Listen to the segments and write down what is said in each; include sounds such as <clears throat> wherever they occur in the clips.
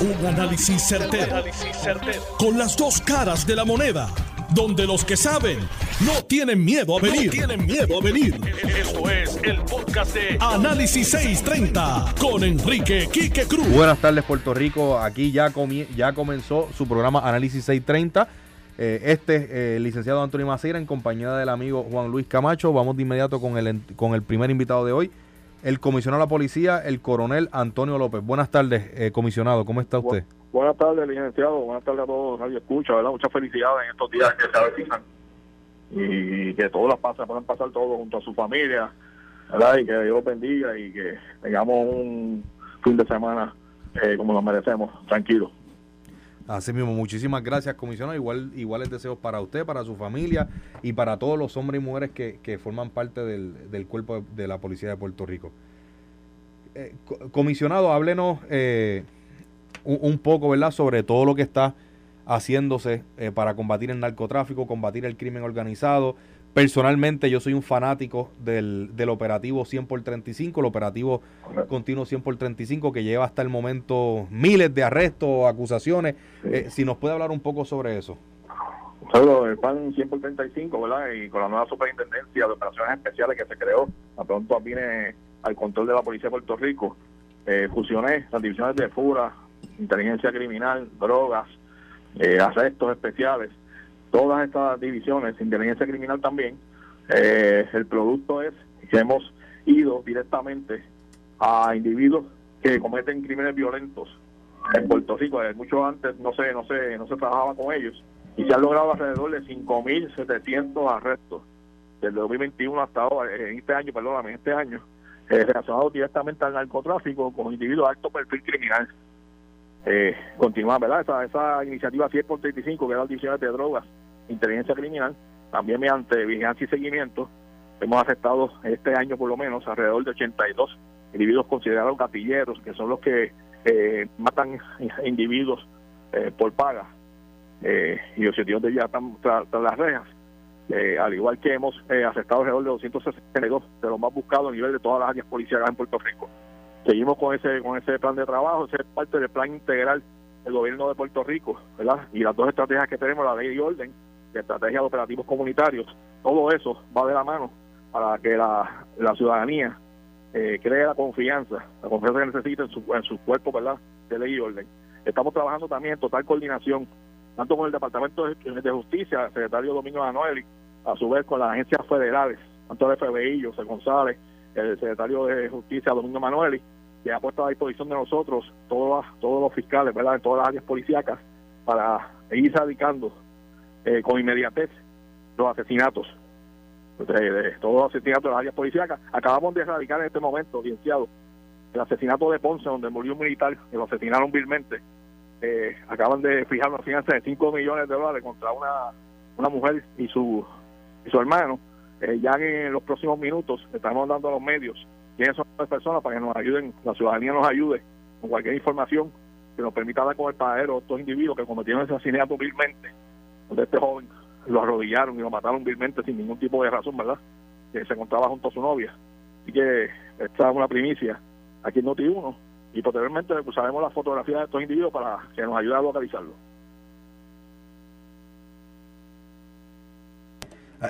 Un análisis certero, Con las dos caras de la moneda. Donde los que saben no tienen miedo a venir. tienen miedo a venir. Esto es el podcast de Análisis 630 con Enrique Quique Cruz. Buenas tardes, Puerto Rico. Aquí ya, ya comenzó su programa Análisis 630. Eh, este, eh, licenciado Antonio Maceira, en compañía del amigo Juan Luis Camacho. Vamos de inmediato con el, con el primer invitado de hoy el comisionado de la policía, el coronel Antonio López. Buenas tardes, eh, comisionado, ¿cómo está usted? buenas tardes, licenciado, buenas tardes a todos, nadie escucha, ¿verdad? Muchas felicidades en estos días que se avecinan y que todos las pasen, puedan pasar todos junto a su familia, ¿verdad? Y que Dios los bendiga y que tengamos un fin de semana eh, como lo merecemos, tranquilo. Así mismo, muchísimas gracias, comisionado. Igual, iguales deseos para usted, para su familia y para todos los hombres y mujeres que, que forman parte del, del, cuerpo de, la Policía de Puerto Rico. Eh, comisionado, háblenos eh, un, poco, ¿verdad?, sobre todo lo que está haciéndose eh, para combatir el narcotráfico, combatir el crimen organizado, Personalmente yo soy un fanático del, del operativo 100 por 35, el operativo continuo 100 por 35 que lleva hasta el momento miles de arrestos, acusaciones. Eh, si nos puede hablar un poco sobre eso. El PAN 100 por 35, ¿verdad? Y con la nueva superintendencia de operaciones especiales que se creó, a pronto viene al control de la Policía de Puerto Rico, eh, fusioné las divisiones de FURA, inteligencia criminal, drogas, eh, arrestos especiales todas estas divisiones, inteligencia criminal también, eh, el producto es que hemos ido directamente a individuos que cometen crímenes violentos en Puerto Rico. Eh, mucho antes no se, no se, no se trabajaba con ellos y se han logrado alrededor de 5.700 arrestos desde 2021 hasta ahora, en este año, perdóname, este año, eh, relacionados directamente al narcotráfico con individuos de alto perfil criminal. Eh, continuar, ¿verdad? Esa, esa iniciativa 100 por 35, que era divisiones de drogas, inteligencia criminal, también mediante vigilancia y seguimiento, hemos arrestado este año por lo menos alrededor de 82 individuos considerados gatilleros, que son los que eh, matan individuos eh, por paga, eh, y los sitios de ya están tras, las rejas. Eh, al igual que hemos arrestado alrededor de 262 de los más buscados a nivel de todas las áreas policiales en Puerto Rico. Seguimos con ese con ese plan de trabajo, ese es parte del plan integral del gobierno de Puerto Rico, ¿verdad? Y las dos estrategias que tenemos, la ley y orden, de estrategia de operativos comunitarios, todo eso va de la mano para que la, la ciudadanía eh, cree la confianza, la confianza que necesita en su, en su cuerpo ¿verdad? de ley y orden. Estamos trabajando también en total coordinación, tanto con el Departamento de Justicia, el secretario Domingo Manuel, a su vez con las agencias federales, tanto el FBI, José González, el secretario de Justicia Domingo Manuel, que ha puesto a disposición de nosotros todos, todos los fiscales, ¿verdad?, en todas las áreas policíacas, para ir radicando eh, con inmediatez los asesinatos, de, todos los asesinatos de las áreas policíacas. Acabamos de erradicar en este momento, licenciado, el asesinato de Ponce, donde murió un militar y lo asesinaron vilmente. Eh, acaban de fijar una fianza de 5 millones de dólares contra una, una mujer y su, y su hermano. Eh, ya en los próximos minutos estamos dando a los medios quiénes son las personas para que nos ayuden, la ciudadanía nos ayude con cualquier información que nos permita dar con el paradero de estos individuos que cometieron ese asesinato vilmente de este joven lo arrodillaron y lo mataron vilmente sin ningún tipo de razón, ¿verdad? Que se encontraba junto a su novia. Así que esta es una primicia aquí en Noti1 y posteriormente pues, sabemos la fotografía de estos individuos para que nos ayude a localizarlo.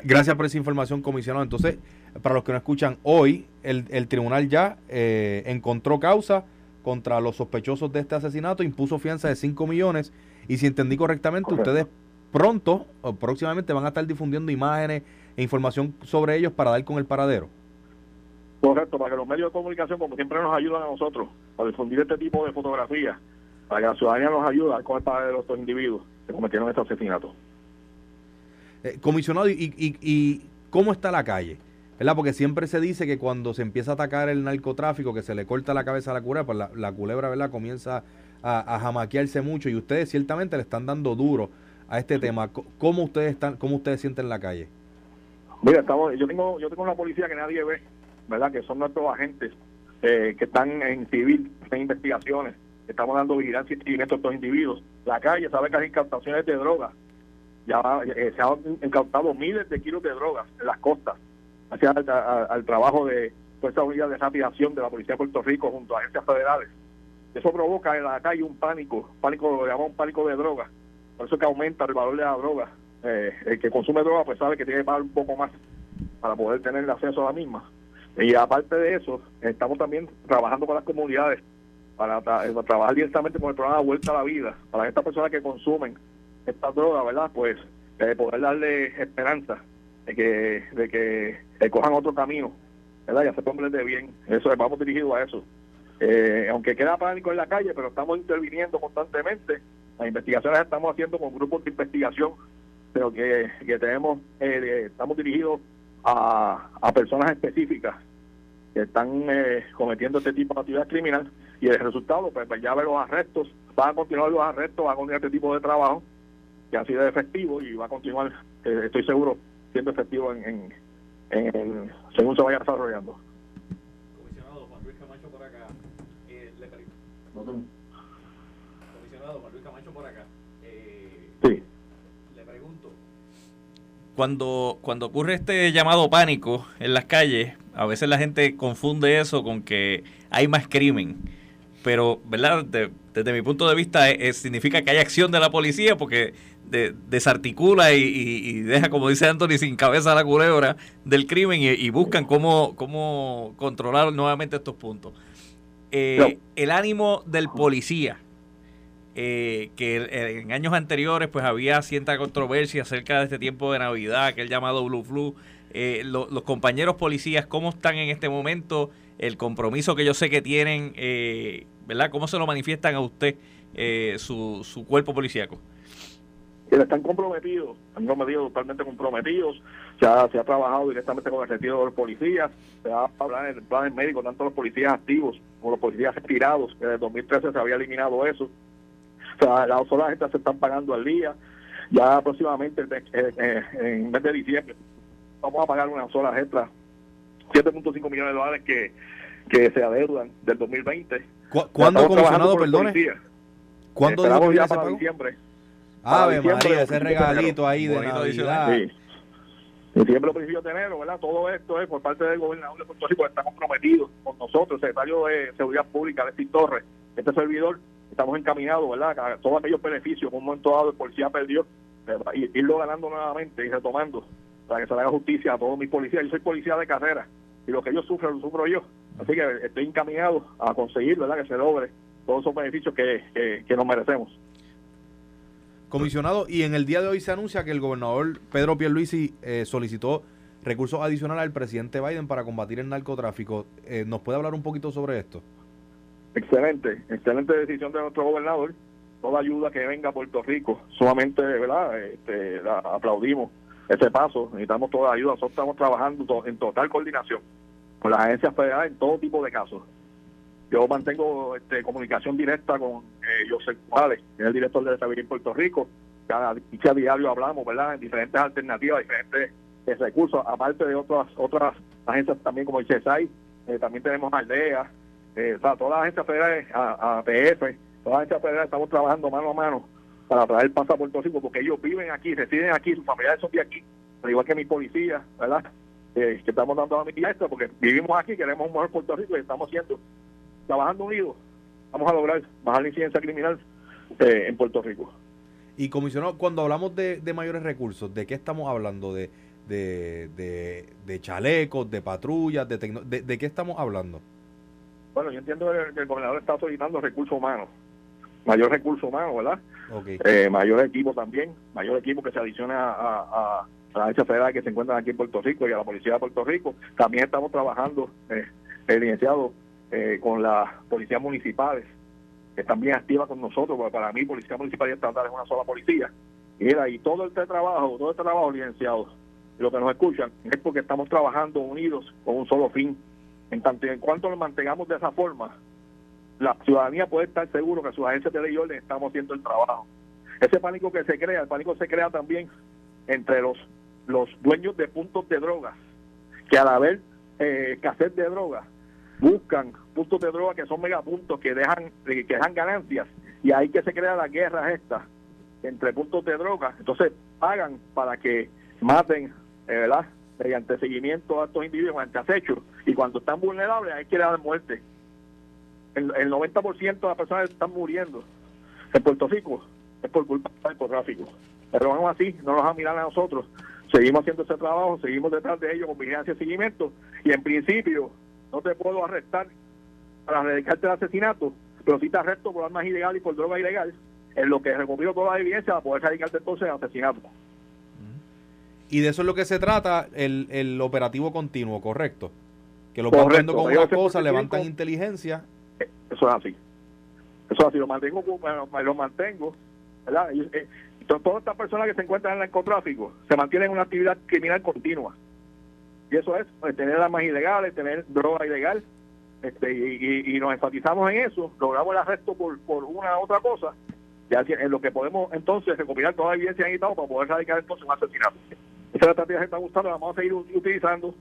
Gracias por esa información, comisionado. Entonces, para los que no escuchan, hoy el, el tribunal ya eh, encontró causa contra los sospechosos de este asesinato, impuso fianza de 5 millones y si entendí correctamente, ustedes pronto o próximamente van a estar difundiendo imágenes e información sobre ellos para dar con el paradero. Correcto, para que los medios de comunicación, como siempre, nos ayudan a nosotros a difundir este tipo de fotografías, para que la ciudadanía nos ayude a dar con el paradero de estos individuos que cometieron este asesinato. Eh, comisionado, y, y, cómo está la calle? ¿verdad? Porque siempre se dice que cuando se empieza a atacar el narcotráfico, que se le corta la cabeza a la culebra, pues la, culebra ¿verdad? comienza a, a, jamaquearse mucho y ustedes ciertamente le están dando duro a este tema. ¿Cómo ustedes están, cómo ustedes sienten la calle? Mira, estamos, yo tengo, yo tengo una policía que nadie ve, ¿verdad? Que son nuestros agentes eh, que están en civil, en investigaciones. Estamos dando vigilancia y a estos individuos. La calle sabe que hay incautaciones de drogas. Ya eh, se han incautado miles de kilos de drogas en las costas, gracias al, trabajo de Fuerza Unida de Rápida de la Policía de Puerto Rico junto a agencias federales. Eso provoca en la calle un pánico, pánico lo llamamos pánico de droga. Por eso que aumenta el valor de la droga. Eh, el que consume droga pues sabe que tiene que pagar un poco más para poder tener acceso a la misma. Y aparte de eso, estamos también trabajando con las comunidades para eh, trabajar directamente con el programa Vuelta a la Vida, para estas personas que consumen esta droga, ¿verdad? Pues eh, poder darle esperanza de que, de que cojan otro camino, ¿verdad? Y hacer hombres de bien. Eso, vamos dirigidos a eso. Eh, aunque queda pánico en la calle, pero estamos interviniendo constantemente. Las investigaciones las estamos haciendo con grupos de investigación, pero que, que tenemos, eh, estamos dirigidos a, a personas específicas que están eh, cometiendo este tipo de actividad criminal y el resultado, pues, pues, ya ve los arrestos, van a continuar los arrestos, va a continuar este tipo de trabajo que ha sido efectivo y va a continuar, estoy seguro, siendo efectivo en, en, según se vaya desarrollando. Comisionado Juan Luis Camacho por acá. Eh, sí. Le pregunto. Cuando, cuando ocurre este llamado pánico en las calles, a veces la gente confunde eso con que hay más crimen. Pero, ¿verdad? desde mi punto de vista, eh, eh, significa que hay acción de la policía porque desarticula y, deja, como dice Anthony, sin cabeza la culebra del crimen y, buscan cómo, cómo controlar nuevamente estos puntos. Eh, el ánimo del policía, eh, que en años anteriores pues había cierta controversia acerca de este tiempo de Navidad, aquel llamado Blue Flu. Eh, los compañeros policías, ¿cómo están en este momento? El compromiso que yo sé que tienen, ¿verdad? ¿Cómo se lo manifiestan a usted su, su cuerpo policíaco? Están comprometidos, han medido totalmente comprometidos, ya se ha trabajado directamente con el retiro de los policías, se ha hablado en el plan médico, tanto los policías activos como los policías retirados, que desde 2013 se había eliminado eso. O sea, las horas se están pagando al día, ya próximamente en mes de diciembre vamos a pagar unas horas extras, 7.5 millones de dólares que, que se adeudan del 2020. ¿Cuándo, comisionado, perdone? ¿Cuándo dijo ya para diciembre? Ave María, ese regalito ahí de Navidad. Sí. Diciembre, principio de enero, ¿verdad? Todo esto es por parte del gobernador de Puerto Rico, está comprometido con nosotros, el secretario de Seguridad Pública, Alexis Torres, este servidor, estamos encaminados, ¿verdad? A todos aquellos beneficios que un momento dado el policía perdió, irlo ganando nuevamente y retomando, para que se le haga justicia a todos mis policías. Yo soy policía de carrera y lo que ellos sufren lo sufro yo. Así que estoy encaminado a conseguir, ¿verdad? Que se logre todos esos beneficios que, que, que nos merecemos. Comisionado, y en el día de hoy se anuncia que el gobernador Pedro Pierluisi eh, solicitó recursos adicionales al presidente Biden para combatir el narcotráfico. Eh, ¿Nos puede hablar un poquito sobre esto? Excelente, excelente decisión de nuestro gobernador. Toda ayuda que venga a Puerto Rico, sumamente, ¿verdad? Este, aplaudimos ese paso. Necesitamos toda ayuda. Nosotros estamos trabajando en total coordinación con las agencias federales en todo tipo de casos. Yo mantengo este, comunicación directa con eh, José que es el director de Estabilidad en Puerto Rico. Cada diario hablamos, ¿verdad?, en diferentes alternativas, diferentes eh, recursos, aparte de otras otras agencias también como el CESAI, eh, también tenemos Aldea, eh, o sea, todas las agencias federales, APF, todas las agencias federales estamos trabajando mano a mano para traer paz a Puerto Rico, porque ellos viven aquí, residen aquí, sus familiares son de aquí, al igual que mi policía, ¿verdad? que estamos dando a mi esto, porque vivimos aquí, queremos un mejor Puerto Rico y estamos haciendo trabajando unidos, vamos a lograr bajar la incidencia criminal eh, en Puerto Rico. Y comisionado, cuando hablamos de, mayores recursos, ¿de qué estamos hablando? ¿De, de, chalecos, de patrullas, de, de, qué estamos hablando? Bueno, yo entiendo que el, gobernador está solicitando recursos humanos, mayor recurso humano, ¿verdad? Eh, mayor equipo también, mayor equipo que se adiciona a, la agencia federal que se encuentran aquí en Puerto Rico y a la policía de Puerto Rico. También estamos trabajando, eh, el licenciado, eh, con las policías municipales, que están bien activas con nosotros, porque para mí policía municipal y estatal es una sola policía. Y era, y todo este trabajo, todo este trabajo, licenciados, lo que nos escuchan, es porque estamos trabajando unidos con un solo fin. En tanto en cuanto lo mantengamos de esa forma, la ciudadanía puede estar seguro que sus agencias de ley y orden estamos haciendo el trabajo. Ese pánico que se crea, el pánico se crea también entre los, los dueños de puntos de drogas, que al haber eh, escasez de drogas, buscan puntos de droga que son megapuntos que dejan que dejan ganancias y ahí que se crea la guerra esta entre puntos de droga entonces pagan para que maten eh, verdad mediante seguimiento a estos individuos ante acecho y cuando están vulnerables hay que dar muerte el, el 90% de las personas están muriendo en Puerto Rico es por culpa del narcotráfico. Pero aún así, no nos van a mirar a nosotros. Seguimos haciendo ese trabajo, seguimos detrás de ellos con vigilancia y seguimiento. Y en principio, no te puedo arrestar para dedicarte al asesinato, pero si te arresto por armas ilegales y por droga ilegal, en lo que recogido toda la evidencia para poder dedicarte entonces al asesinato. Y de eso es lo que se trata el, el operativo continuo, correcto. Que lo van viendo con una cosa, levantan inteligencia. Eso es así. Eso es así, lo mantengo, lo mantengo, ¿verdad? Eh, todas estas personas que se encuentran en el narcotráfico se mantienen en una actividad criminal continua. Y eso es pues, tener armas ilegales, tener droga ilegal, este, y, nos enfatizamos en eso, logramos el arresto por, por una u otra cosa, ya en lo que podemos entonces recopilar toda la evidencia en Estado para poder radicar entonces un asesinato. Esa es la estrategia que está gustando, la vamos a seguir utilizando,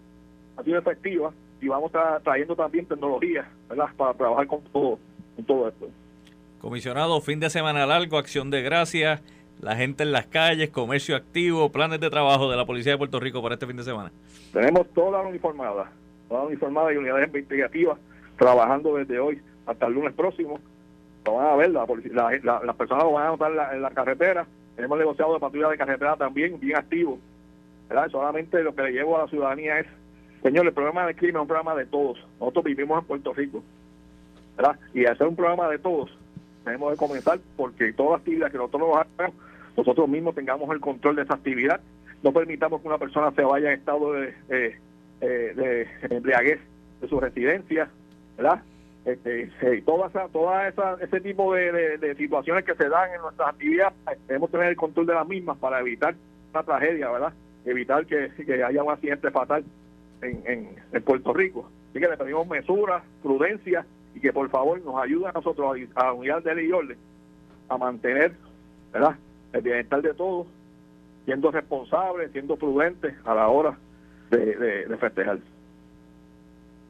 ha sido efectiva y vamos a trayendo también tecnología para trabajar con todo, con todo esto. Comisionado, fin de semana largo, acción de gracias, la gente en las calles, comercio activo, planes de trabajo de la Policía de Puerto Rico para este fin de semana. Tenemos toda la uniformada, toda la uniformada y unidades investigativas trabajando desde hoy hasta el lunes próximo. Lo van a ver, la, las personas lo van a notar en la, carretera. Tenemos negociado de patrulla de carretera también, bien activo. ¿verdad? Solamente lo que le llevo a la ciudadanía es, señor, el problema del crimen es un problema de todos. Nosotros vivimos en Puerto Rico. ¿verdad? Y hacer un problema de todos, tenemos que comenzar porque toda actividad que nosotros hagamos, nosotros mismos tengamos el control de esa actividad. No permitamos que una persona se vaya en estado de, eh, de embriaguez de su residencia, ¿verdad? Este, toda esa, toda ese tipo de, situaciones que se dan en nuestras actividades, debemos tener el control de las mismas para evitar una tragedia, ¿verdad? Evitar que, que haya un accidente fatal en, en, Puerto Rico. Así que le pedimos mesura, prudencia y que por favor nos ayuden a nosotros a, la unidad de ley y orden a mantener, ¿verdad? El bienestar de todos, siendo responsables, siendo prudentes a la hora de, de, de festejar.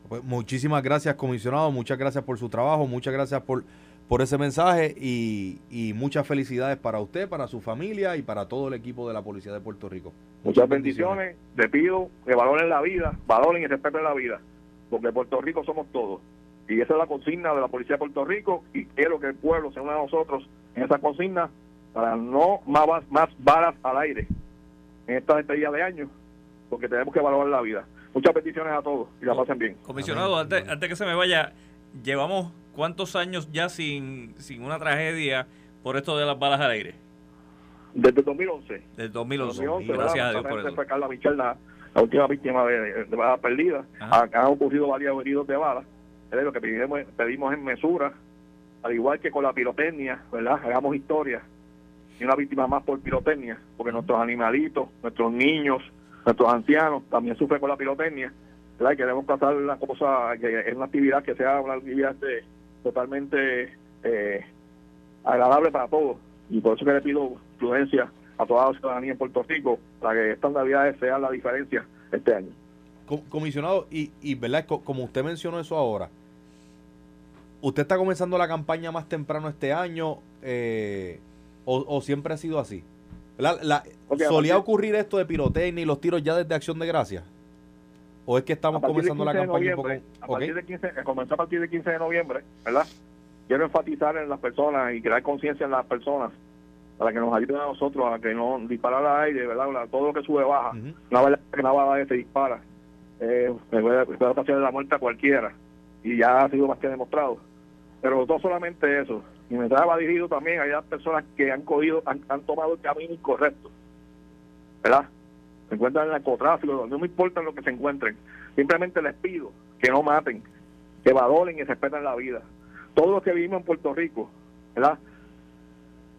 Pues muchísimas gracias, comisionado. Muchas gracias por su trabajo. Muchas gracias por, por ese mensaje y, y, muchas felicidades para usted, para su familia y para todo el equipo de la Policía de Puerto Rico. Muchas, bendiciones. Le pido que valoren la vida, valoren y respeten la vida, porque Puerto Rico somos todos. Y esa es la consigna de la Policía de Puerto Rico y quiero que el pueblo se una a nosotros en esa consigna para no más, más balas al aire en esta despedida de año, porque tenemos que valorar la vida. Muchas peticiones a todos y la pasen bien. Comisionado, antes, antes que se me vaya, llevamos cuántos años ya sin, sin una tragedia por esto de las balas al aire? Desde 2011. Desde 2011. 2011 Gracias a Dios por eso. Fue Carla Michel, la, última víctima de, balas perdidas. Han, ocurrido varios heridos de balas. Es lo que pedimos, pedimos en mesura, al igual que con la pirotecnia, ¿verdad? Hagamos historia. Y una víctima más por pirotecnia, porque nuestros animalitos, nuestros niños, nuestros ancianos también sufren con la pirotecnia, ¿verdad? Queremos pasar la cosa, que es una actividad que sea una actividad este, totalmente eh, agradable para todos. Y por eso que le pido prudencia a toda la ciudadanía en Puerto Rico para que estas navidades sean la diferencia este año. Comisionado, y, y verdad, como usted mencionó eso ahora, ¿usted está comenzando la campaña más temprano este año eh, o siempre ha sido así? La, ¿Solía ocurrir esto de pirotecnia y los tiros ya desde Acción de Gracias? ¿O es que estamos comenzando la campaña un poco? A partir de 15, comenzó a partir del 15 de noviembre, ¿verdad? Quiero enfatizar en las personas y crear conciencia en las personas para que nos ayuden a nosotros a que no disparar al aire, ¿verdad? Todo lo que sube baja. Una vez que una bala se dispara, eh, puede, puede la muerte a cualquiera. Y ya ha sido más que demostrado. Pero no solamente eso, y me va dirigido también a aquellas personas que han cogido, han, tomado el camino incorrecto, ¿verdad? Se encuentran en el narcotráfico, no me importa lo que se encuentren, simplemente les pido que no maten, que valoren y respeten la vida. Todos los que vivimos en Puerto Rico, ¿verdad?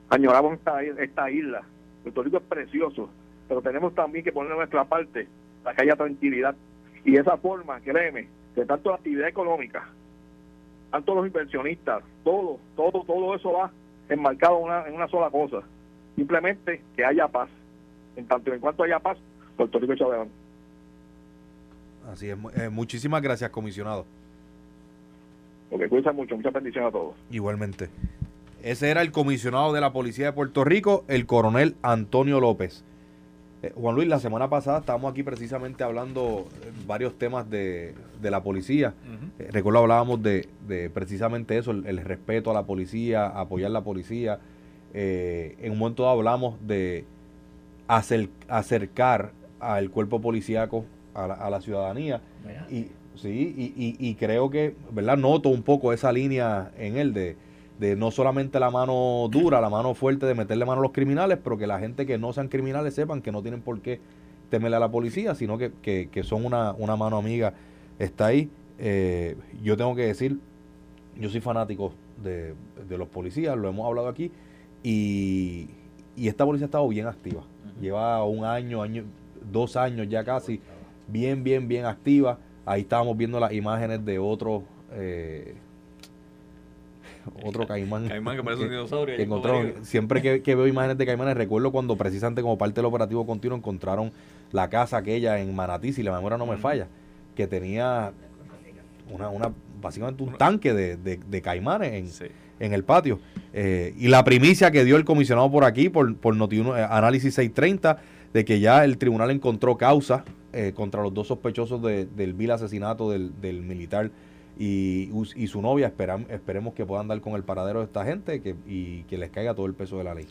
Añoramos esta, esta isla. Puerto Rico es precioso, pero tenemos también que poner nuestra parte para que haya tranquilidad. Y esa forma, créeme, que tanto actividad económica tanto los inversionistas, todo, todo, todo eso va enmarcado en una, en una sola cosa. Simplemente que haya paz. En tanto en cuanto haya paz, Puerto Rico echa adelante. Así es. Eh, muchísimas gracias, comisionado. Porque cuídense mucho. Muchas bendiciones a todos. Igualmente. Ese era el comisionado de la Policía de Puerto Rico, el coronel Antonio López. Eh, Juan Luis, la semana pasada estábamos aquí precisamente hablando varios temas de, la policía. Eh, recuerdo hablábamos de, precisamente eso, el, respeto a la policía, apoyar la policía. Eh, en un momento hablamos de acercar al cuerpo policíaco a la, ciudadanía. Y, sí, y, y, creo que, ¿verdad? Noto un poco esa línea en él de de no solamente la mano dura, la mano fuerte de meterle mano a los criminales, pero que la gente que no sean criminales sepan que no tienen por qué temerle a la policía, sino que, que, son una, una, mano amiga. Está ahí. Eh, yo tengo que decir, yo soy fanático de, los policías, lo hemos hablado aquí, y, y esta policía ha estado bien activa. Lleva un año, año, dos años ya casi, bien, bien, bien activa. Ahí estábamos viendo las imágenes de otros eh, <laughs> otro caimán. Caimán que parece un <laughs> dinosaurio. siempre <laughs> que, veo imágenes de caimanes, recuerdo cuando precisamente como parte del operativo continuo encontraron la casa aquella en Manatí, si la memoria no me falla, que tenía una, una básicamente un tanque de, de, caimanes en, el patio. Eh, y la primicia que dio el comisionado por aquí, por, por Notiuno, eh, Análisis 630, de que ya el tribunal encontró causa eh, contra los dos sospechosos del vil asesinato del, del militar y, y su novia. Esperam, esperemos que puedan dar con el paradero de esta gente que, y que les caiga todo el peso de la ley.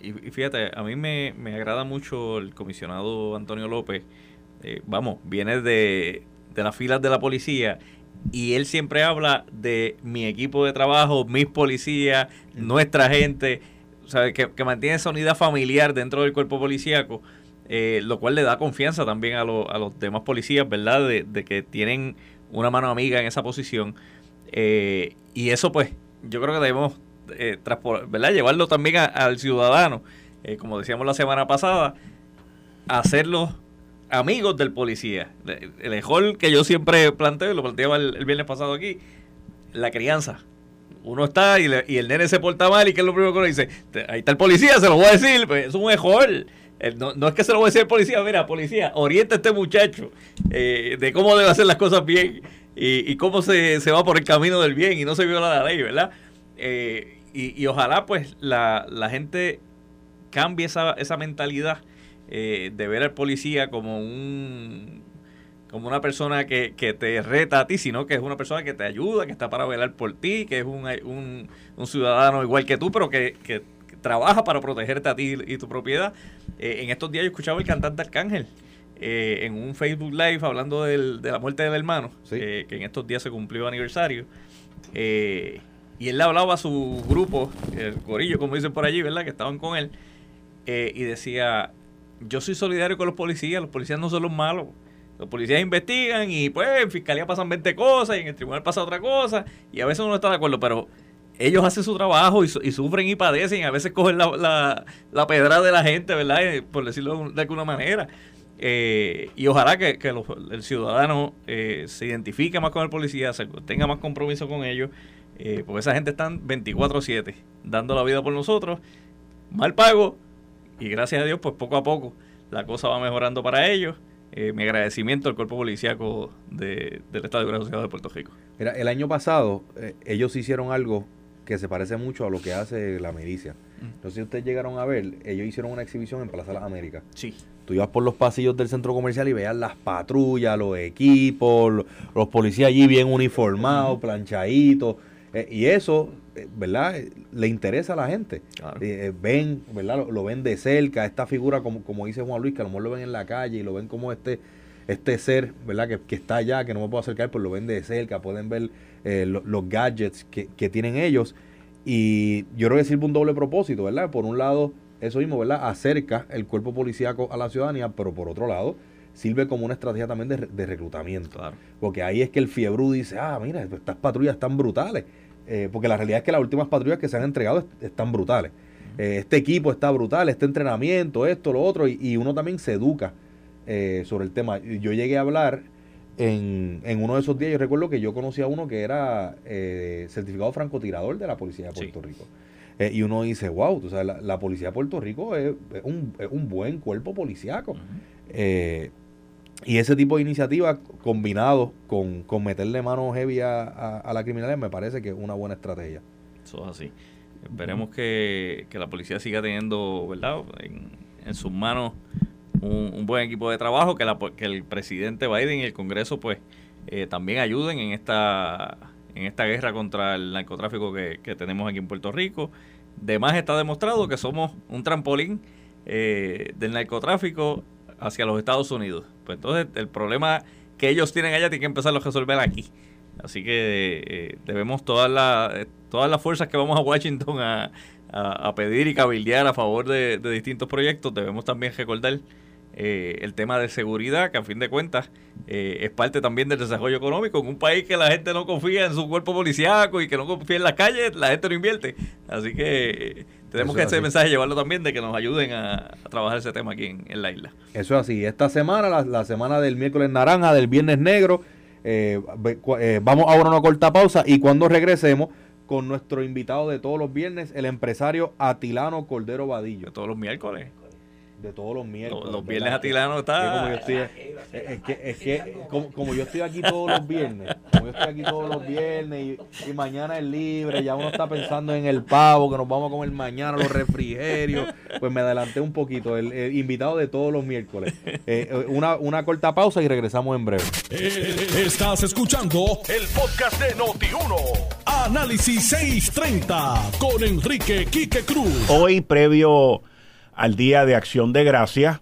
Y, fíjate, a mí me, agrada mucho el comisionado Antonio López. Eh, vamos, viene de, de las filas de la policía y él siempre habla de mi equipo de trabajo, mis policías, nuestra gente, o sea, que, mantiene esa unidad familiar dentro del cuerpo policíaco, eh, lo cual le da confianza también a, a los demás policías, ¿verdad? De, de, que tienen una mano amiga en esa posición. Eh, y eso pues yo creo que debemos eh, ¿verdad? llevarlo también al ciudadano, eh, como decíamos la semana pasada, hacerlos amigos del policía. El mejor que yo siempre planteo, lo planteaba el, viernes pasado aquí, la crianza. Uno está y, el nene se porta mal y que es lo primero que uno dice, ahí está el policía, se lo voy a decir, pues es un mejor. No, no, es que se lo voy a decir al policía, mira, policía, orienta a este muchacho eh, de cómo debe hacer las cosas bien y, cómo se, va por el camino del bien y no se viola la ley, ¿verdad? Eh, y, ojalá pues la, gente cambie esa, esa mentalidad eh, de ver al policía como un como una persona que, te reta a ti, sino que es una persona que te ayuda, que está para velar por ti, que es un, un, un ciudadano igual que tú, pero que, que trabaja para protegerte a ti y tu propiedad. Eh, en estos días yo escuchaba el cantante Arcángel eh, en un Facebook Live hablando de la muerte del hermano, eh, que en estos días se cumplió aniversario. y él le hablaba a su grupo, el corillo, como dicen por allí, ¿verdad? Que estaban con él. y decía, yo soy solidario con los policías, los policías no son los malos. Los policías investigan y pues en fiscalía pasan 20 cosas y en el tribunal pasa otra cosa y a veces uno no está de acuerdo, pero ellos hacen su trabajo y, sufren y padecen, a veces cogen la, la, la pedra de la gente, ¿verdad? Eh, por decirlo de alguna manera. Eh, y ojalá que, el ciudadano eh, se identifique más con el policía, tenga más compromiso con ellos, porque esa gente están 24/7 dando la vida por nosotros, mal pago, y gracias a Dios, pues poco a poco la cosa va mejorando para ellos. mi agradecimiento al cuerpo policíaco de, del Estado de la de Puerto Rico. Mira, el año pasado ellos hicieron algo que se parece mucho a lo que hace la milicia. Mm. Entonces, si ustedes llegaron a ver, ellos hicieron una exhibición en Plaza de las Américas. Sí. Tú ibas por los pasillos del centro comercial y veías las patrullas, los equipos, los, policías allí bien uniformados, planchaditos. Eh, y eso, eh, ¿verdad? Le interesa a la gente. Eh, ven, ¿verdad? Lo, ven de cerca. Esta figura, como, como dice Juan Luis, que a lo mejor lo ven en la calle y lo ven como este este ser, ¿verdad? Que, que, está allá, que no me puedo acercar, pues lo ven de cerca, pueden ver eh, los gadgets que, tienen ellos. Y yo creo que sirve un doble propósito, ¿verdad? Por un lado, eso mismo, ¿verdad? Acerca el cuerpo policíaco a la ciudadanía, pero por otro lado, sirve como una estrategia también de, reclutamiento. Porque ahí es que el fiebru dice, ah, mira, estas patrullas están brutales. Eh, porque la realidad es que las últimas patrullas que se han entregado están brutales. Eh, este equipo está brutal, este entrenamiento, esto, lo otro, y, y uno también se educa sobre el tema. Yo llegué a hablar en, en, uno de esos días yo recuerdo que yo conocí a uno que era eh, certificado francotirador de la policía de Puerto Rico. Eh, y uno dice, wow, tú sabes, la, policía de Puerto Rico es, un, es un, buen cuerpo policíaco. Eh, y ese tipo de iniciativas combinado con, con meterle mano heavy a, a, la criminalidad me parece que es una buena estrategia. Eso es así. Esperemos que, que la policía siga teniendo, ¿verdad? En, en sus manos un, buen equipo de trabajo, que, la, que el presidente Biden y el Congreso pues eh, también ayuden en esta, en esta guerra contra el narcotráfico que, tenemos aquí en Puerto Rico. Además está demostrado que somos un trampolín eh, del narcotráfico hacia los Estados Unidos. Pues entonces el problema que ellos tienen allá tiene que empezar a resolver aquí. Así que eh, debemos todas las todas las fuerzas que vamos a Washington a, a, pedir y cabildear a favor de, distintos proyectos, debemos también recordar eh, el tema de seguridad, que a fin de cuentas eh, es parte también del desarrollo económico. En un país que la gente no confía en su cuerpo policíaco y que no confía en las calles, la gente no invierte. Así que eh, tenemos que ese mensaje llevarlo también de que nos ayuden a, trabajar ese tema aquí en, la isla. Eso es así. Esta semana, la, semana del miércoles naranja, del viernes negro, vamos ahora a una corta pausa y cuando regresemos con nuestro invitado de todos los viernes, el empresario Atilano Cordero Vadillo. De todos los miércoles de todos los miércoles. Los, viernes atilano está. Es, que, es que como, yo estoy aquí todos los viernes, como yo estoy aquí todos los viernes y, mañana es libre, ya uno está pensando en el pavo que nos vamos a comer mañana, los refrigerios, pues me adelanté un poquito. El, invitado de todos los miércoles. Eh, eh, una, una corta pausa y regresamos en breve. Eh, estás escuchando el podcast de Noti1. Análisis 630 con Enrique Quique Cruz. Hoy, previo al Día de Acción de Gracias.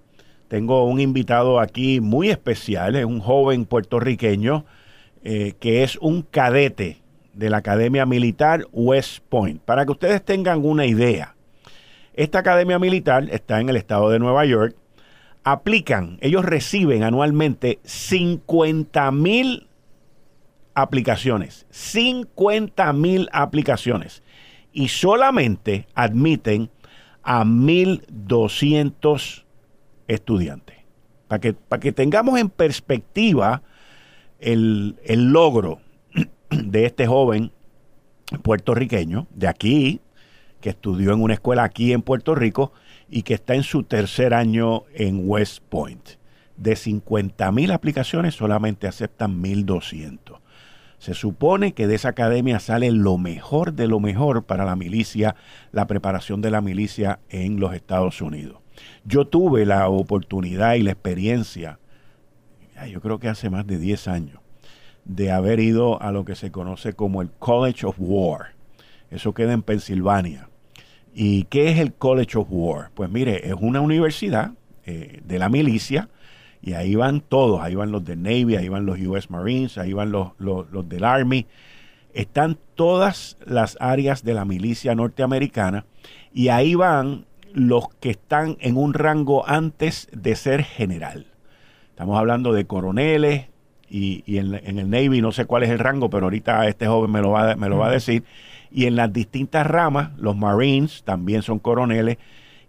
Tengo un invitado aquí muy especial, es un joven puertorriqueño eh, que es un cadete de la Academia Militar West Point. Para que ustedes tengan una idea, esta Academia Militar está en el estado de Nueva York. Aplican, ellos reciben anualmente 50 mil aplicaciones. 50 mil aplicaciones. Y solamente admiten a 1.200 estudiantes. Para que, para que tengamos en perspectiva el, el logro <clears throat> de este joven puertorriqueño de aquí, que estudió en una escuela aquí en Puerto Rico y que está en su tercer año en West Point. De 50 mil aplicaciones solamente aceptan 1.200. Se supone que de esa academia sale lo mejor de lo mejor para la milicia, la preparación de la milicia en los Estados Unidos. Yo tuve la oportunidad y la experiencia, yo creo que hace más de 10 años, de haber ido a lo que se conoce como el College of War. Eso queda en Pensilvania. ¿Y qué es el College of War? Pues mire, es una universidad eh, de la milicia y ahí van todos, ahí van los del Navy, ahí van los US Marines, ahí van los, los, del Army. Están todas las áreas de la milicia norteamericana y ahí van los que están en un rango antes de ser general. Estamos hablando de coroneles y, en, el Navy no sé cuál es el rango, pero ahorita este joven me lo va, me lo va a decir. Y en las distintas ramas, los Marines también son coroneles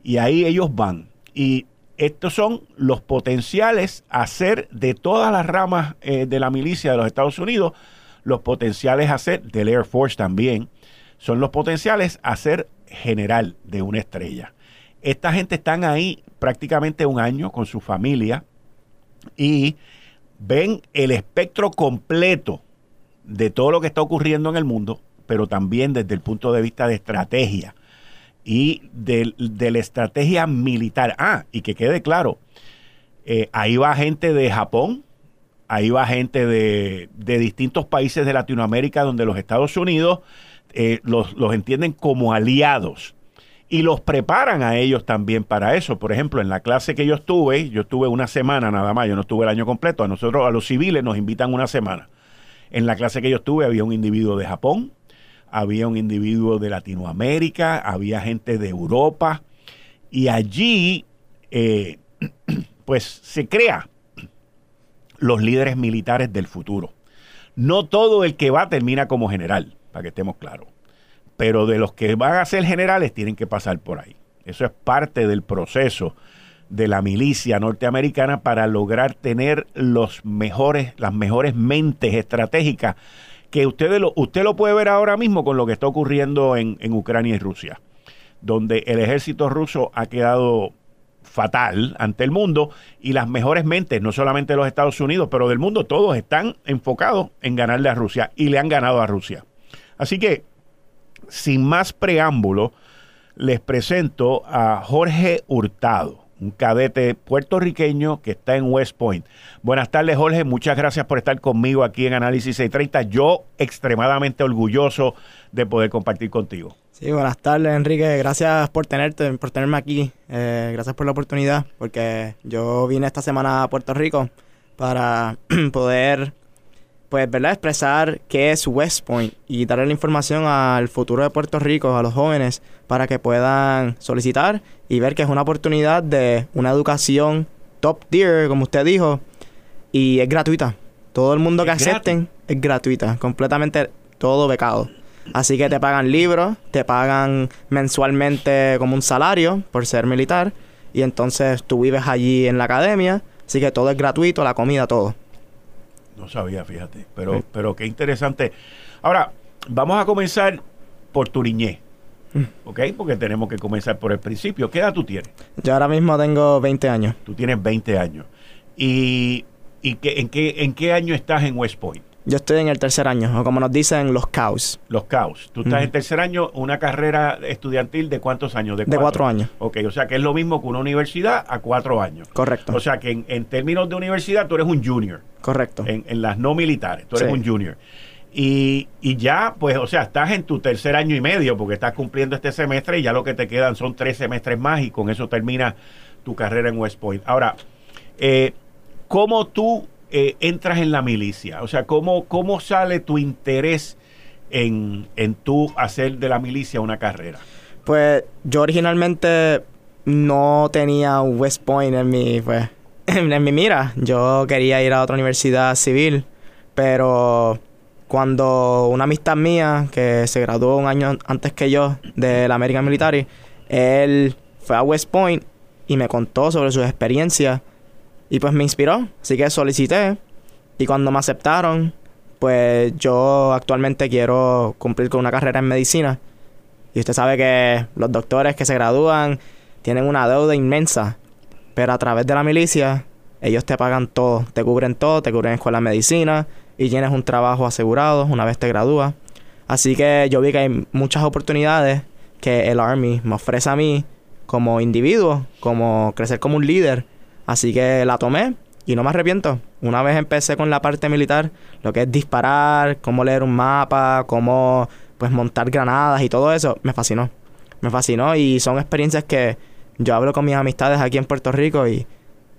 y ahí ellos van. Y estos son los potenciales a ser de todas las ramas eh, de la milicia de los Estados Unidos, los potenciales a ser del Air Force también, son los potenciales a ser general de una estrella. Esta gente están ahí prácticamente un año con su familia y ven el espectro completo de todo lo que está ocurriendo en el mundo, pero también desde el punto de vista de estrategia y de, la estrategia militar. Ah, y que quede claro, eh, ahí va gente de Japón, ahí va gente de, distintos países de Latinoamérica donde los Estados Unidos eh, los, los entienden como aliados y los preparan a ellos también para eso. Por ejemplo, en la clase que yo estuve, yo estuve una semana nada más, yo no estuve el año completo, a nosotros, a los civiles, nos invitan una semana. En la clase que yo estuve había un individuo de Japón, había un individuo de Latinoamérica, había gente de Europa, y allí eh, <clears throat> pues se crea los líderes militares del futuro. No todo el que va termina como general, para que estemos claros, pero de los que van a ser generales tienen que pasar por ahí. Eso es parte del proceso de la milicia norteamericana para lograr tener los mejores, las mejores mentes estratégicas que usted lo, usted lo puede ver ahora mismo con lo que está ocurriendo en, Ucrania y Rusia, donde el ejército ruso ha quedado fatal ante el mundo y las mejores mentes, no solamente de los Estados Unidos, pero del mundo, todos están enfocados en ganarle a Rusia y le han ganado a Rusia. Así que, sin más preámbulo, les presento a Jorge Hurtado, un cadete puertorriqueño que está en West Point. Buenas tardes, Jorge. Muchas gracias por estar conmigo aquí en Análisis 630. Yo extremadamente orgulloso de poder compartir contigo. Sí, buenas tardes, Enrique. Gracias por tenerte, por tenerme aquí. Eh, gracias por la oportunidad, porque yo vine esta semana a Puerto Rico para <clears throat> poder, pues, ¿verdad? Expresar qué es West Point y darle la información al futuro de Puerto Rico, a los jóvenes, para que puedan solicitar y ver que es una oportunidad de una educación top tier, como usted dijo, y es gratuita. Todo el mundo que acepten es gratuita, completamente todo becado. Así que te pagan libros, te pagan mensualmente como un salario por ser militar y entonces tú vives allí en la academia, así que todo es gratuito, la comida, todo. No sabía, fíjate, pero, pero qué interesante. Ahora, vamos a comenzar por tu niñez, mm. ¿ok? Porque tenemos que comenzar por el principio. ¿Qué edad tú tienes? Yo ahora mismo tengo 20 años. Tú tienes 20 años. ¿Y, y en, qué, en qué año estás en West Point? Yo estoy en el tercer año, o como nos dicen, los caos. Los caos. Tú estás en tercer año, una carrera estudiantil de cuántos años? De cuatro. años. Ok, o sea que es lo mismo que una universidad a cuatro años. Correcto. O sea que en, términos de universidad tú eres un junior. Correcto. En, las no militares, tú eres un junior. Y, y, ya, pues, o sea, estás en tu tercer año y medio porque estás cumpliendo este semestre y ya lo que te quedan son tres semestres más y con eso termina tu carrera en West Point. Ahora, eh, ¿cómo tú eh, entras en la milicia? O sea, ¿cómo, cómo sale tu interés en, en tú hacer de la milicia una carrera? Pues yo originalmente no tenía West Point en mi, pues, <laughs> en mi mira. Yo quería ir a otra universidad civil, pero cuando una amistad mía que se graduó un año antes que yo de la American Military, él fue a West Point y me contó sobre sus experiencias y pues me inspiró, así que solicité. Y cuando me aceptaron, pues yo actualmente quiero cumplir con una carrera en medicina. Y usted sabe que los doctores que se gradúan tienen una deuda inmensa. Pero a través de la milicia, ellos te pagan todo, te cubren todo, te cubren escuela de medicina y tienes un trabajo asegurado una vez te gradúas. Así que yo vi que hay muchas oportunidades que el Army me ofrece a mí como individuo, como crecer como un líder Así que la tomé y no me arrepiento. Una vez empecé con la parte militar, lo que es disparar, cómo leer un mapa, cómo pues montar granadas y todo eso, me fascinó. Me fascinó y son experiencias que yo hablo con mis amistades aquí en Puerto Rico y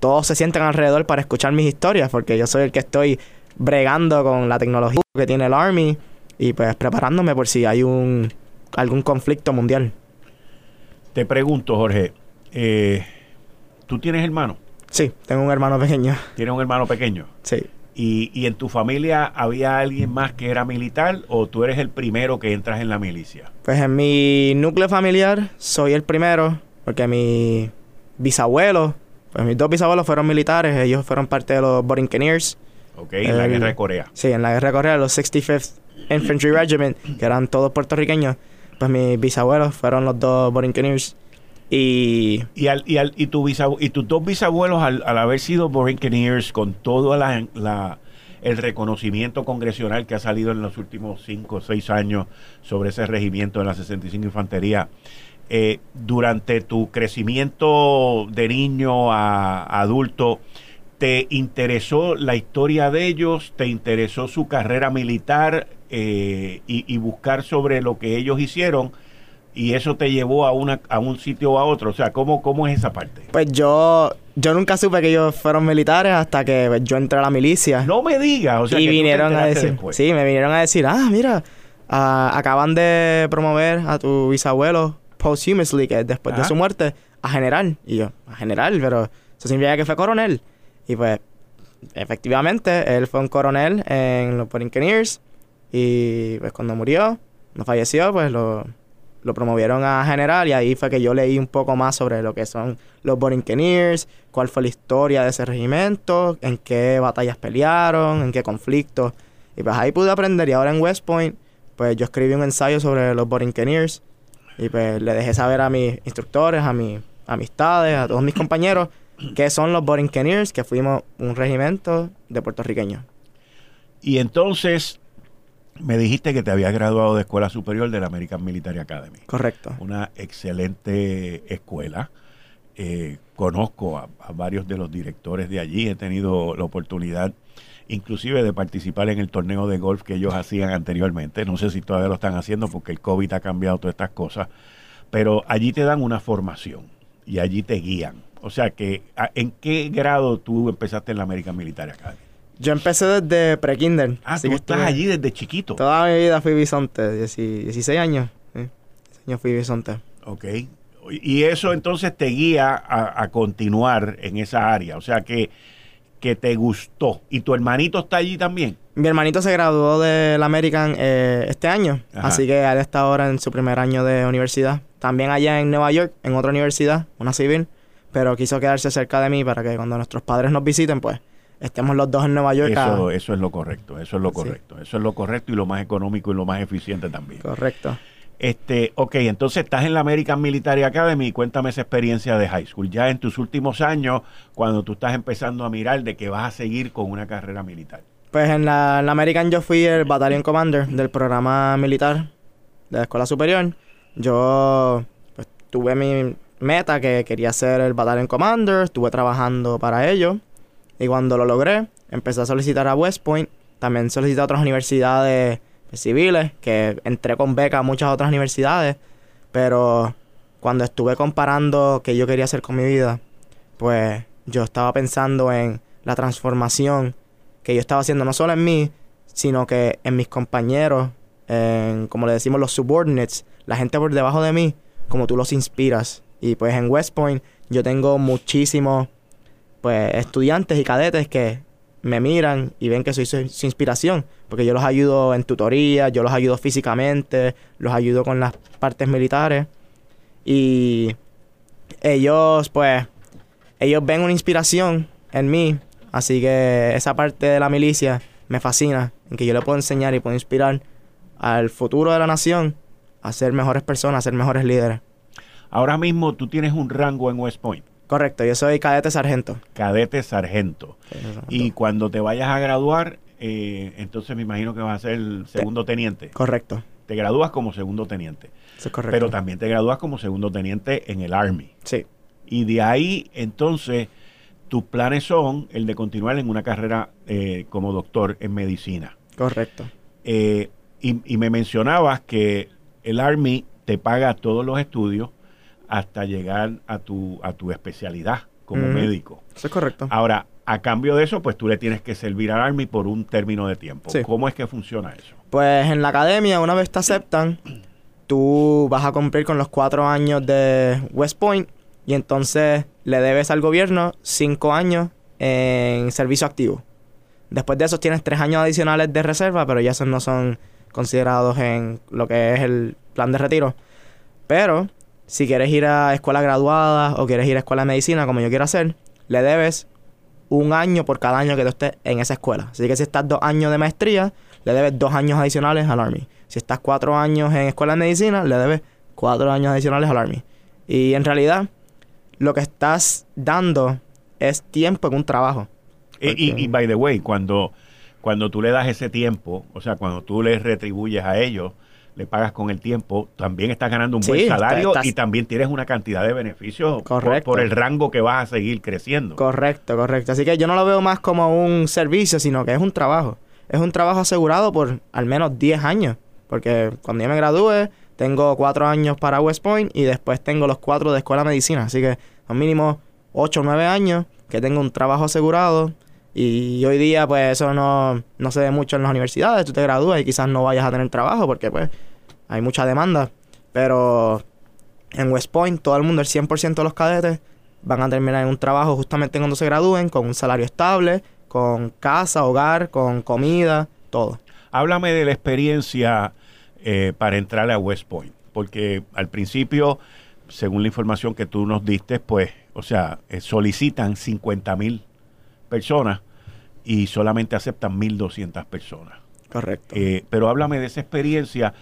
todos se sienten alrededor para escuchar mis historias porque yo soy el que estoy bregando con la tecnología que tiene el Army y pues preparándome por si hay un algún conflicto mundial. Te pregunto, Jorge, eh, ¿tú tienes hermano? Sí, tengo un hermano pequeño. ¿Tienes un hermano pequeño? Sí. ¿Y, ¿Y, en tu familia había alguien más que era militar o tú eres el primero que entras en la milicia? Pues en mi núcleo familiar soy el primero, porque mi bisabuelo, pues mis dos bisabuelos fueron militares, ellos fueron parte de los Borinqueniers. Ok, en la guerra de Corea. Sí, en la guerra de Corea, los 65th Infantry Regiment, que eran todos puertorriqueños, pues mis bisabuelos fueron los dos Borinqueniers. Y, y, al, y, al, y, tu y tus dos bisabuelos, al, haber sido Borinqueniers, con todo la, el reconocimiento congresional que ha salido en los últimos cinco o seis años sobre ese regimiento de la 65 Infantería, eh, durante tu crecimiento de niño a, adulto, ¿te interesó la historia de ellos? ¿Te interesó su carrera militar eh, y, y buscar sobre lo que ellos hicieron? Y eso te llevó a una a un sitio o a otro. O sea, ¿cómo, cómo es esa parte? Pues yo yo nunca supe que ellos fueron militares hasta que pues, yo entré a la milicia. No me digas, o sea, y vinieron a decir, sí, me vinieron a decir, ah, mira, ah, acaban de promover a tu bisabuelo posthumously, que después de su muerte, a general. Y yo, a general, pero eso significa que fue coronel. Y pues, efectivamente, él fue un coronel en los Borinqueniers. Y pues cuando murió, no falleció, pues lo lo promovieron a general y ahí fue que yo leí un poco más sobre lo que son los Borinqueniers, cuál fue la historia de ese regimiento, en qué batallas pelearon, en qué conflictos. Y pues ahí pude aprender y ahora en West Point, pues yo escribí un ensayo sobre los Borinqueniers y pues le dejé saber a mis instructores, a mis amistades, a todos mis compañeros qué son los Borinqueniers, que fuimos un regimiento de puertorriqueños. Y entonces me dijiste que te habías graduado de Escuela Superior de la American Military Academy. Correcto. Una excelente escuela. eh, conozco a, varios de los directores de allí, he tenido la oportunidad inclusive de participar en el torneo de golf que ellos hacían anteriormente. No sé si todavía lo están haciendo porque el COVID ha cambiado todas estas cosas, pero allí te dan una formación y allí te guían. O sea que, ¿en qué grado tú empezaste en la American Military Academy? Yo empecé desde pre-kinder. Ah, tú estás allí desde chiquito. Toda mi vida fui bisonte, 16 años. ¿sí? años fui bisonte. Ok. Y eso entonces te guía a, continuar en esa área. O sea que, que te gustó. ¿Y tu hermanito está allí también? Mi hermanito se graduó del American eh, este año. Así que él está ahora en su primer año de universidad. También allá en Nueva York, en otra universidad, una civil. Pero quiso quedarse cerca de mí para que cuando nuestros padres nos visiten, pues estemos los dos en Nueva York. Eso, eso es lo correcto, eso es lo correcto. Eso es lo correcto y lo más económico y lo más eficiente también. Correcto. Este, ok, entonces estás en la American Military Academy cuéntame esa experiencia de high school. Ya en tus últimos años, cuando tú estás empezando a mirar de que vas a seguir con una carrera militar. Pues en la, American yo fui el Battalion Commander del programa militar de la Escuela Superior. Yo pues, tuve mi meta que quería ser el Battalion Commander, estuve trabajando para ello. Y cuando lo logré, empecé a solicitar a West Point. También solicité a otras universidades civiles, que entré con beca a muchas otras universidades. Pero cuando estuve comparando qué yo quería hacer con mi vida, pues yo estaba pensando en la transformación que yo estaba haciendo no solo en mí, sino que en mis compañeros, en, como le decimos, los subordinates, la gente por debajo de mí, como tú los inspiras. Y pues en West Point yo tengo muchísimos pues estudiantes y cadetes que me miran y ven que soy su, inspiración, porque yo los ayudo en tutoría, yo los ayudo físicamente, los ayudo con las partes militares y ellos pues ellos ven una inspiración en mí, así que esa parte de la milicia me fascina, en que yo le puedo enseñar y puedo inspirar al futuro de la nación a ser mejores personas, a ser mejores líderes. Ahora mismo tú tienes un rango en West Point. Correcto, yo soy cadete sargento. Cadete sargento. Y cuando te vayas a graduar, eh, entonces me imagino que vas a ser el segundo teniente. Correcto. Te gradúas como segundo teniente. Sí, correcto. Pero también te gradúas como segundo teniente en el Army. Sí. Y de ahí, entonces, tus planes son el de continuar en una carrera eh, como doctor en medicina. Correcto. Eh, y, y me mencionabas que el Army te paga todos los estudios hasta llegar a tu, a tu especialidad como médico. Eso es correcto. Ahora, a cambio de eso, pues tú le tienes que servir al Army por un término de tiempo. ¿Cómo es que funciona eso? Pues en la academia, una vez te aceptan, tú vas a cumplir con los cuatro años de West Point y entonces le debes al gobierno cinco años en servicio activo. Después de eso tienes tres años adicionales de reserva, pero ya esos no son considerados en lo que es el plan de retiro. Pero si quieres ir a escuela graduada o quieres ir a escuela de medicina, como yo quiero hacer, le debes un año por cada año que tú estés en esa escuela. Así que si estás dos años de maestría, le debes dos años adicionales al Army. Si estás cuatro años en escuela de medicina, le debes cuatro años adicionales al Army. Y en realidad, lo que estás dando es tiempo en un trabajo. Y, y, by the way, cuando, cuando tú le das ese tiempo, o sea, cuando tú les retribuyes a ellos, le pagas con el tiempo, también estás ganando un buen salario y también tienes una cantidad de beneficios por, el rango que vas a seguir creciendo. Correcto, correcto. Así que yo no lo veo más como un servicio, sino que es un trabajo. Es un trabajo asegurado por al menos 10 años. Porque cuando yo me gradúe, tengo 4 años para West Point y después tengo los 4 de escuela de medicina. Así que al mínimo 8 o 9 años que tengo un trabajo asegurado. Y hoy día, pues eso no, no se ve mucho en las universidades. Tú te gradúas y quizás no vayas a tener trabajo porque, pues, hay mucha demanda. Pero en West Point, todo el mundo, el 100% de los cadetes, van a terminar en un trabajo justamente cuando se gradúen, con un salario estable, con casa, hogar, con comida, todo. Háblame de la experiencia eh, para entrar a West Point, porque al principio, según la información que tú nos diste, pues, o sea, eh, solicitan 50 mil personas y solamente aceptan 1.200 personas. Correcto. Eh, pero háblame de esa experiencia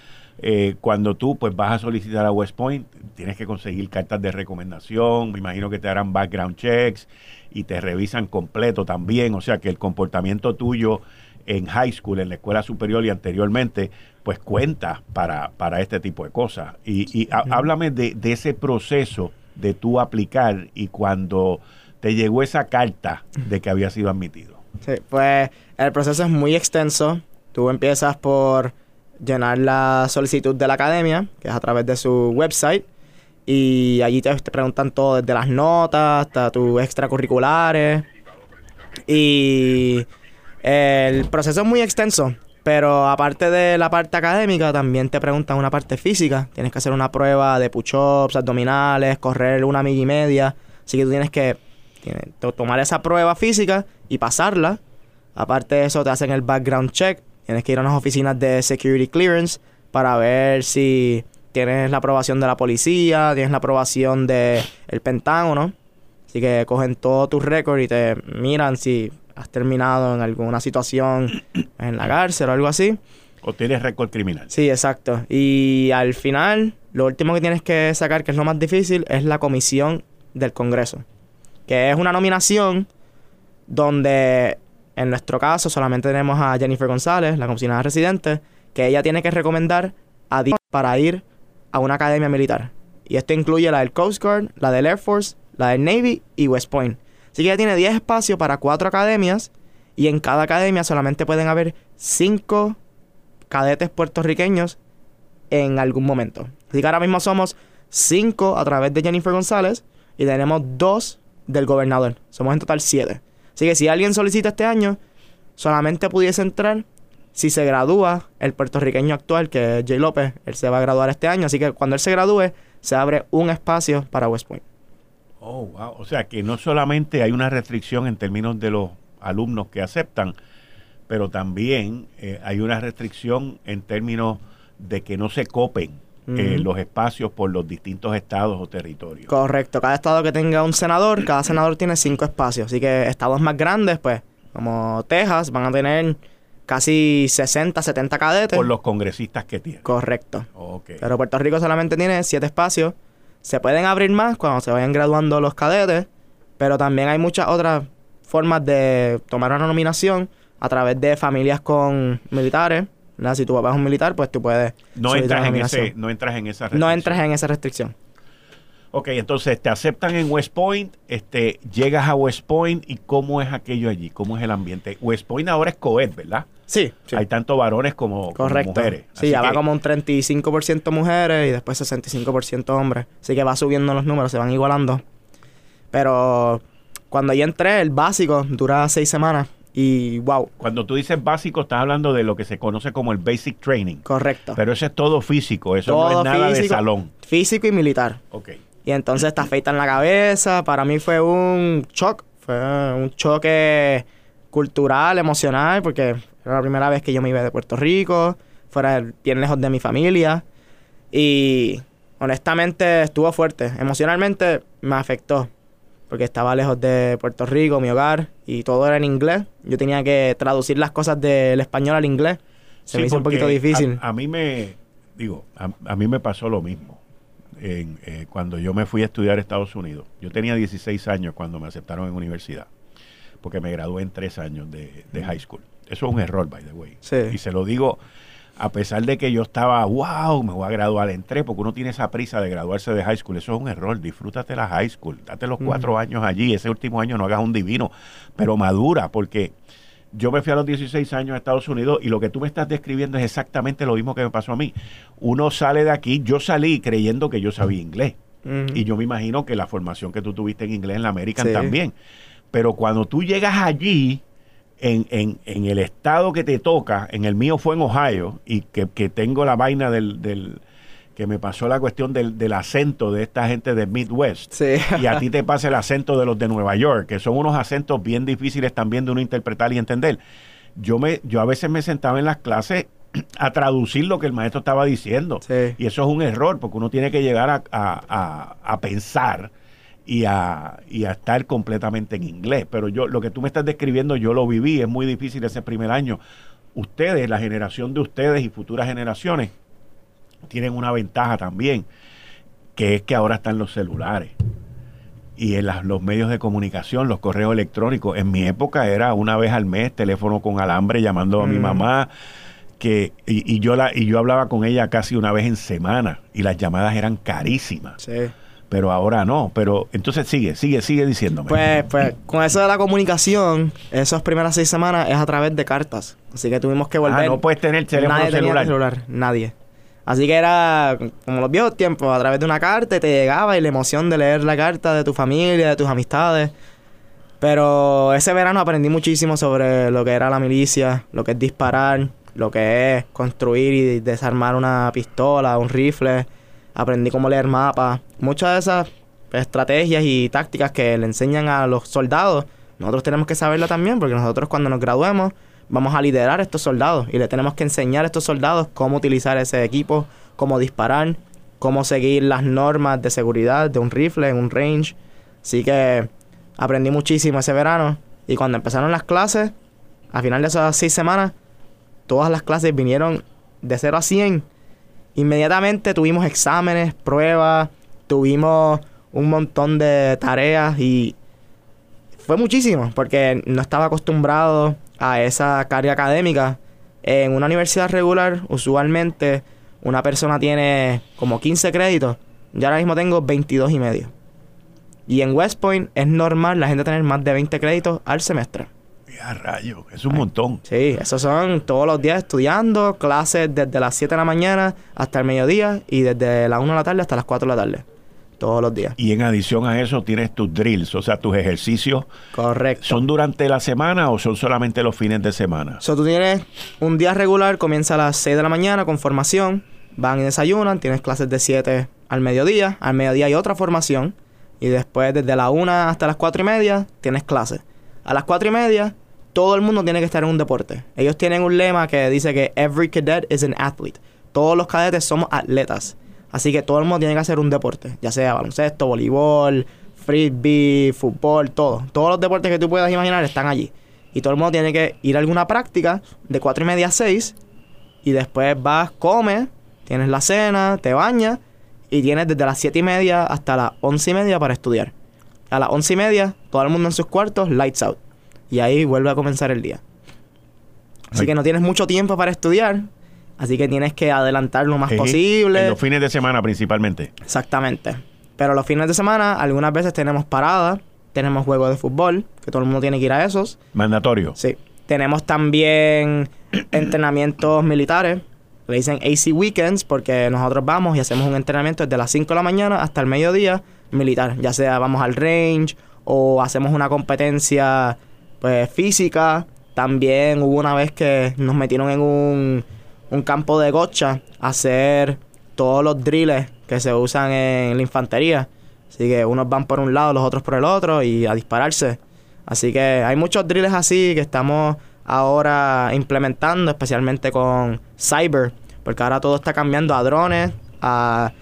eh, cuando tú pues vas a solicitar a West Point, tienes que conseguir cartas de recomendación, me imagino que te harán background checks y te revisan completo también, o sea que el comportamiento tuyo en high school, en la escuela superior y anteriormente, pues cuenta para, para este tipo de cosas. Y, háblame de, ese proceso de tú aplicar y cuando te llegó esa carta de que había sido admitido? Sí, pues el proceso es muy extenso. Tú empiezas por llenar la solicitud de la academia, que es a través de su website, y allí te, preguntan todo, desde las notas hasta tus extracurriculares. Y el proceso es muy extenso, pero aparte de la parte académica, también te preguntan una parte física. Tienes que hacer una prueba de push-ups, abdominales, correr una milla y media. Así que tú tienes que tomar esa prueba física y pasarla. Aparte de eso, te hacen el background check. Tienes que ir a unas oficinas de security clearance para ver si tienes la aprobación de la policía, tienes la aprobación del el Pentágono. Así que cogen todo tu récord y te miran si has terminado en alguna situación en la cárcel o algo así. O tienes récord criminal. Sí, exacto. Y al final, lo último que tienes que sacar, que es lo más difícil, es la comisión del Congreso. Que es una nominación donde, en nuestro caso, solamente tenemos a Jennifer González, la comisionada residente, que ella tiene que recomendar a para ir a una academia militar. Y esto incluye la del Coast Guard, la del Air Force, la del Navy y West Point. Así que ya tiene 10 espacios para 4 academias y en cada academia solamente pueden haber 5 cadetes puertorriqueños en algún momento. Así que ahora mismo somos 5 a través de Jennifer González y tenemos 2 del gobernador. Somos en total 7. Así que si alguien solicita este año, solamente pudiese entrar si se gradúa el puertorriqueño actual, que es Jay López. Él se va a graduar este año, así que cuando él se gradúe, se abre un espacio para West Point. Oh, wow. O sea que no solamente hay una restricción en términos de los alumnos que aceptan, pero también eh, hay una restricción en términos de que no se copen eh, los espacios por los distintos estados o territorios. Correcto. Cada estado que tenga un senador, cada senador tiene cinco espacios. Así que estados más grandes, pues, como Texas, van a tener casi 60, 70 cadetes. Por los congresistas que tienen. Correcto. Okay. Pero Puerto Rico solamente tiene siete espacios. Se pueden abrir más cuando se vayan graduando los cadetes, pero también hay muchas otras formas de tomar una nominación a través de familias con militares. Si tu papá es un militar, pues tú puedes... No entras, en ese, no entras en esa restricción. No entras en esa restricción. Ok, entonces te aceptan en West Point, este, llegas a West Point y cómo es aquello allí, cómo es el ambiente. West Point ahora es coed, ¿verdad? Sí, Hay tanto varones como, mujeres. Sí, ya va como un 35% mujeres y después 65% hombres. Así que va subiendo los números, se van igualando. Pero cuando yo entré, el básico dura seis semanas y wow. Cuando tú dices básico, estás hablando de lo que se conoce como el basic training. Correcto. Pero eso es todo físico, eso no es nada de salón. Físico y militar. Ok. Y entonces te afeitan la cabeza. Para mí fue un shock. Fue un choque cultural, emocional, porque era la primera vez que yo me iba de Puerto Rico, fuera bien lejos de mi familia. Y honestamente estuvo fuerte. Emocionalmente me afectó. Porque estaba lejos de Puerto Rico, mi hogar, y todo era en inglés. Yo tenía que traducir las cosas del español al inglés. Se me hizo un poquito difícil. A, mí me, digo, a mí me pasó lo mismo eh, cuando yo me fui a estudiar a Estados Unidos. Yo tenía 16 años cuando me aceptaron en universidad, porque me gradué en tres años de, high school. Eso es un error, by the way. Y se lo digo a pesar de que yo estaba, wow, me voy a graduar, entré, porque uno tiene esa prisa de graduarse de high school. Eso es un error. Disfrútate la high school. Date los cuatro años allí. Ese último año no hagas un divino, pero madura, porque yo me fui a los 16 años a Estados Unidos y lo que tú me estás describiendo es exactamente lo mismo que me pasó a mí. Uno sale de aquí, yo salí creyendo que yo sabía inglés. Y yo me imagino que la formación que tú tuviste en inglés en la American también. Pero cuando tú llegas allí, en, en, en, el estado que te toca, en el mío fue en Ohio, y que, que tengo la vaina del, del que me pasó la cuestión del, del, acento de esta gente de Midwest. Y a ti te pasa el acento de los de Nueva York, que son unos acentos bien difíciles también de uno interpretar y entender. Yo, me, yo a veces me sentaba en las clases a traducir lo que el maestro estaba diciendo. Y eso es un error, porque uno tiene que llegar a, a, a, pensar y a, y a estar completamente en inglés. Pero yo lo que tú me estás describiendo, yo lo viví, es muy difícil ese primer año. Ustedes, la generación de ustedes y futuras generaciones, tienen una ventaja también, que es que ahora están los celulares y en los medios de comunicación, los correos electrónicos. En mi época era una vez al mes, teléfono con alambre, llamando a mi mm. mamá, que, y, yo la, y yo hablaba con ella casi una vez en semana, y las llamadas eran carísimas. Pero ahora no. Pero entonces sigue, sigue, sigue diciéndome. Pues, pues, con eso de la comunicación, esas primeras seis semanas es a través de cartas. Así que tuvimos que volver. Ah, no puedes tener teléfono nadie tenía celular. celular. Nadie. Así que era como los viejos tiempos, a través de una carta te llegaba y la emoción de leer la carta de tu familia, de tus amistades. Pero ese verano aprendí muchísimo sobre lo que era la milicia, lo que es disparar, lo que es construir y desarmar una pistola, un rifle. Aprendí cómo leer mapas. Muchas de esas estrategias y tácticas que le enseñan a los soldados, nosotros tenemos que saberlo también, porque nosotros cuando nos graduemos vamos a liderar a estos soldados y le tenemos que enseñar a estos soldados cómo utilizar ese equipo, cómo disparar, cómo seguir las normas de seguridad de un rifle en un range. Así que aprendí muchísimo ese verano y cuando empezaron las clases, a final de esas seis semanas, todas las clases vinieron de 0 a 100. Inmediatamente tuvimos exámenes, pruebas, tuvimos un montón de tareas y fue muchísimo porque no estaba acostumbrado a esa carga académica. En una universidad regular, usualmente una persona tiene como 15 créditos. Yo ahora mismo tengo 22 y medio. Y en West Point es normal la gente tener más de 20 créditos al semestre. Ya, rayo, es un montón. Sí, esos son todos los días estudiando, clases desde las 7 de la mañana hasta el mediodía y desde las 1 de la tarde hasta las 4 de la tarde. Todos los días. Y en adición a eso tienes tus drills, o sea, tus ejercicios. Correcto. ¿Son durante la semana o son solamente los fines de semana? So, tú tienes un día regular, comienza a las 6 de la mañana con formación, van y desayunan, tienes clases de 7 al mediodía, al mediodía hay otra formación, y después desde la 1 hasta las 4 y media tienes clases. A las 4 y media, todo el mundo tiene que estar en un deporte. Ellos tienen un lema que dice que every cadet is an athlete. Todos los cadetes somos atletas. Así que todo el mundo tiene que hacer un deporte, ya sea baloncesto, voleibol, frisbee, fútbol, todo. Todos los deportes que tú puedas imaginar están allí. Y todo el mundo tiene que ir a alguna práctica de 4 y media a 6 y después vas, comes, tienes la cena, te bañas y tienes desde las 7 y media hasta las 11 y media para estudiar. A las 11 y media, todo el mundo en sus cuartos, lights out. Y ahí vuelve a comenzar el día. Así Ay. que no tienes mucho tiempo para estudiar. Así que tienes que adelantar lo más posible. En los fines de semana principalmente. Exactamente. Pero los fines de semana, algunas veces tenemos paradas, tenemos juegos de fútbol, que todo el mundo tiene que ir a esos. Mandatorio. Sí. Tenemos también <clears throat> entrenamientos militares. Le dicen AC Weekends porque nosotros vamos y hacemos un entrenamiento desde las 5 de la mañana hasta el mediodía militar. Ya sea vamos al range o hacemos una competencia pues física. También hubo una vez que nos metieron en un, un campo de gocha a hacer todos los drills que se usan en la infantería. Así que unos van por un lado, los otros por el otro y a dispararse. Así que hay muchos drills así que estamos ahora implementando, especialmente con cyber, porque ahora todo está cambiando a drones, a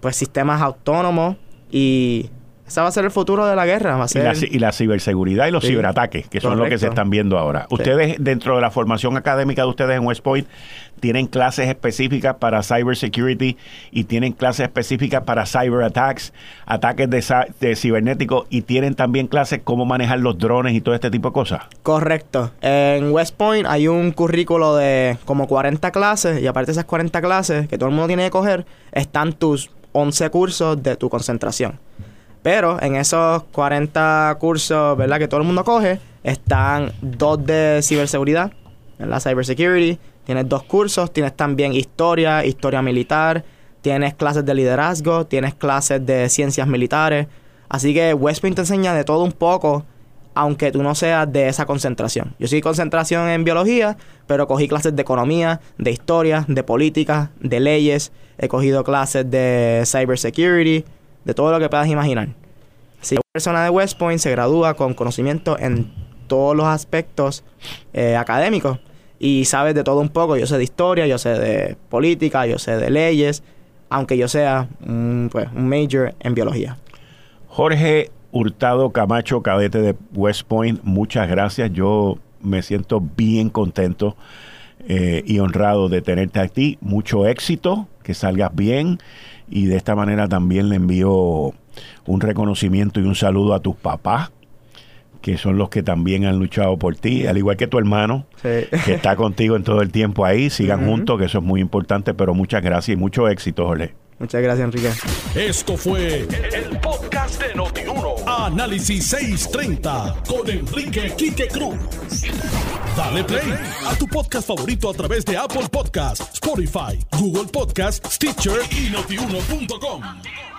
pues sistemas autónomos y ese va a ser el futuro de la guerra, va a Y la, ci- y la ciberseguridad y los Sí. ciberataques, que son lo que se están viendo ahora. Ustedes, dentro de la formación académica de ustedes en West Point, tienen clases específicas para cybersecurity y tienen clases específicas para cyber attacks, ataques de, de cibernéticos y tienen también clases cómo manejar los drones y todo este tipo de cosas. Correcto. En West Point hay un currículo de como 40 clases y aparte de esas 40 clases que todo el mundo tiene que coger, están tus 11 cursos de tu concentración. Pero en esos 40 cursos, ¿verdad? Que todo el mundo coge, están dos de ciberseguridad, la cybersecurity, tienes dos cursos, tienes también historia, historia militar, tienes clases de liderazgo, tienes clases de ciencias militares. Así que West Point te enseña de todo un poco, aunque tú no seas de esa concentración. Yo soy concentración en biología, pero cogí clases de economía, de historia, de política, de leyes, he cogido clases de cybersecurity, de todo lo que puedas imaginar. Si una persona de West Point se gradúa con conocimiento en todos los aspectos eh, académicos y sabes de todo un poco, yo sé de historia, yo sé de política, yo sé de leyes, aunque yo sea un, pues, un major en biología. Jorge Hurtado Camacho, cadete de West Point, muchas gracias. Yo me siento bien contento eh, y honrado de tenerte aquí. Mucho éxito, que salgas bien. Y de esta manera también le envío un reconocimiento y un saludo a tus papás, que son los que también han luchado por ti, al igual que tu hermano, Sí. que está <laughs> contigo en todo el tiempo ahí. Sigan juntos, que eso es muy importante, pero muchas gracias y mucho éxito, Jorge. Muchas gracias, Enrique. Esto fue el podcast de Notiuno. Análisis 630 con Enrique Quique Cruz. Dale play a tu podcast favorito a través de Apple Podcasts, Spotify, Google Podcasts, Stitcher y notiuno.com.